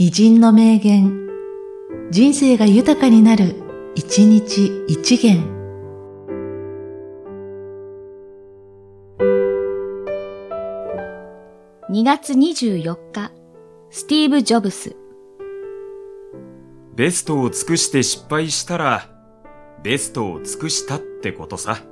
偉人の名言、人生が豊かになる、一日一元。2月24日、スティーブ・ジョブス。ベストを尽くして失敗したら、ベストを尽くしたってことさ。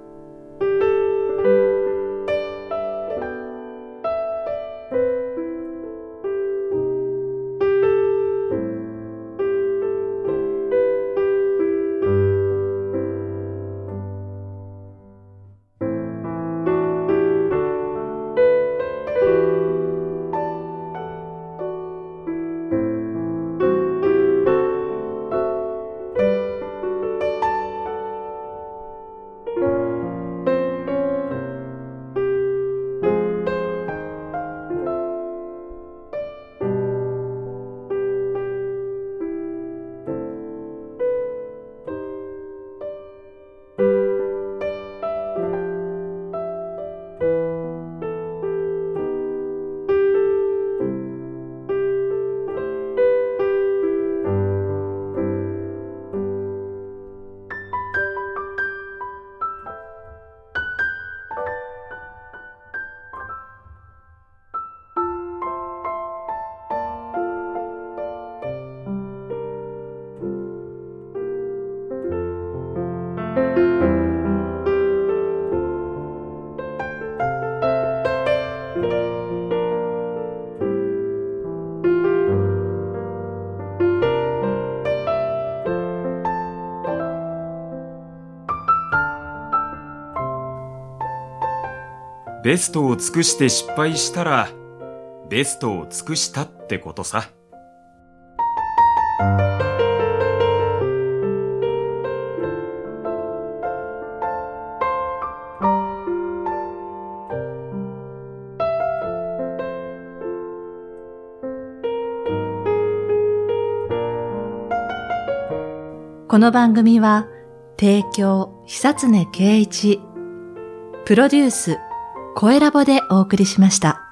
ベストを尽くして失敗したら、ベストを尽くしたってことさ。この番組は、提供、久常圭一、プロデュース、声ラボでお送りしました。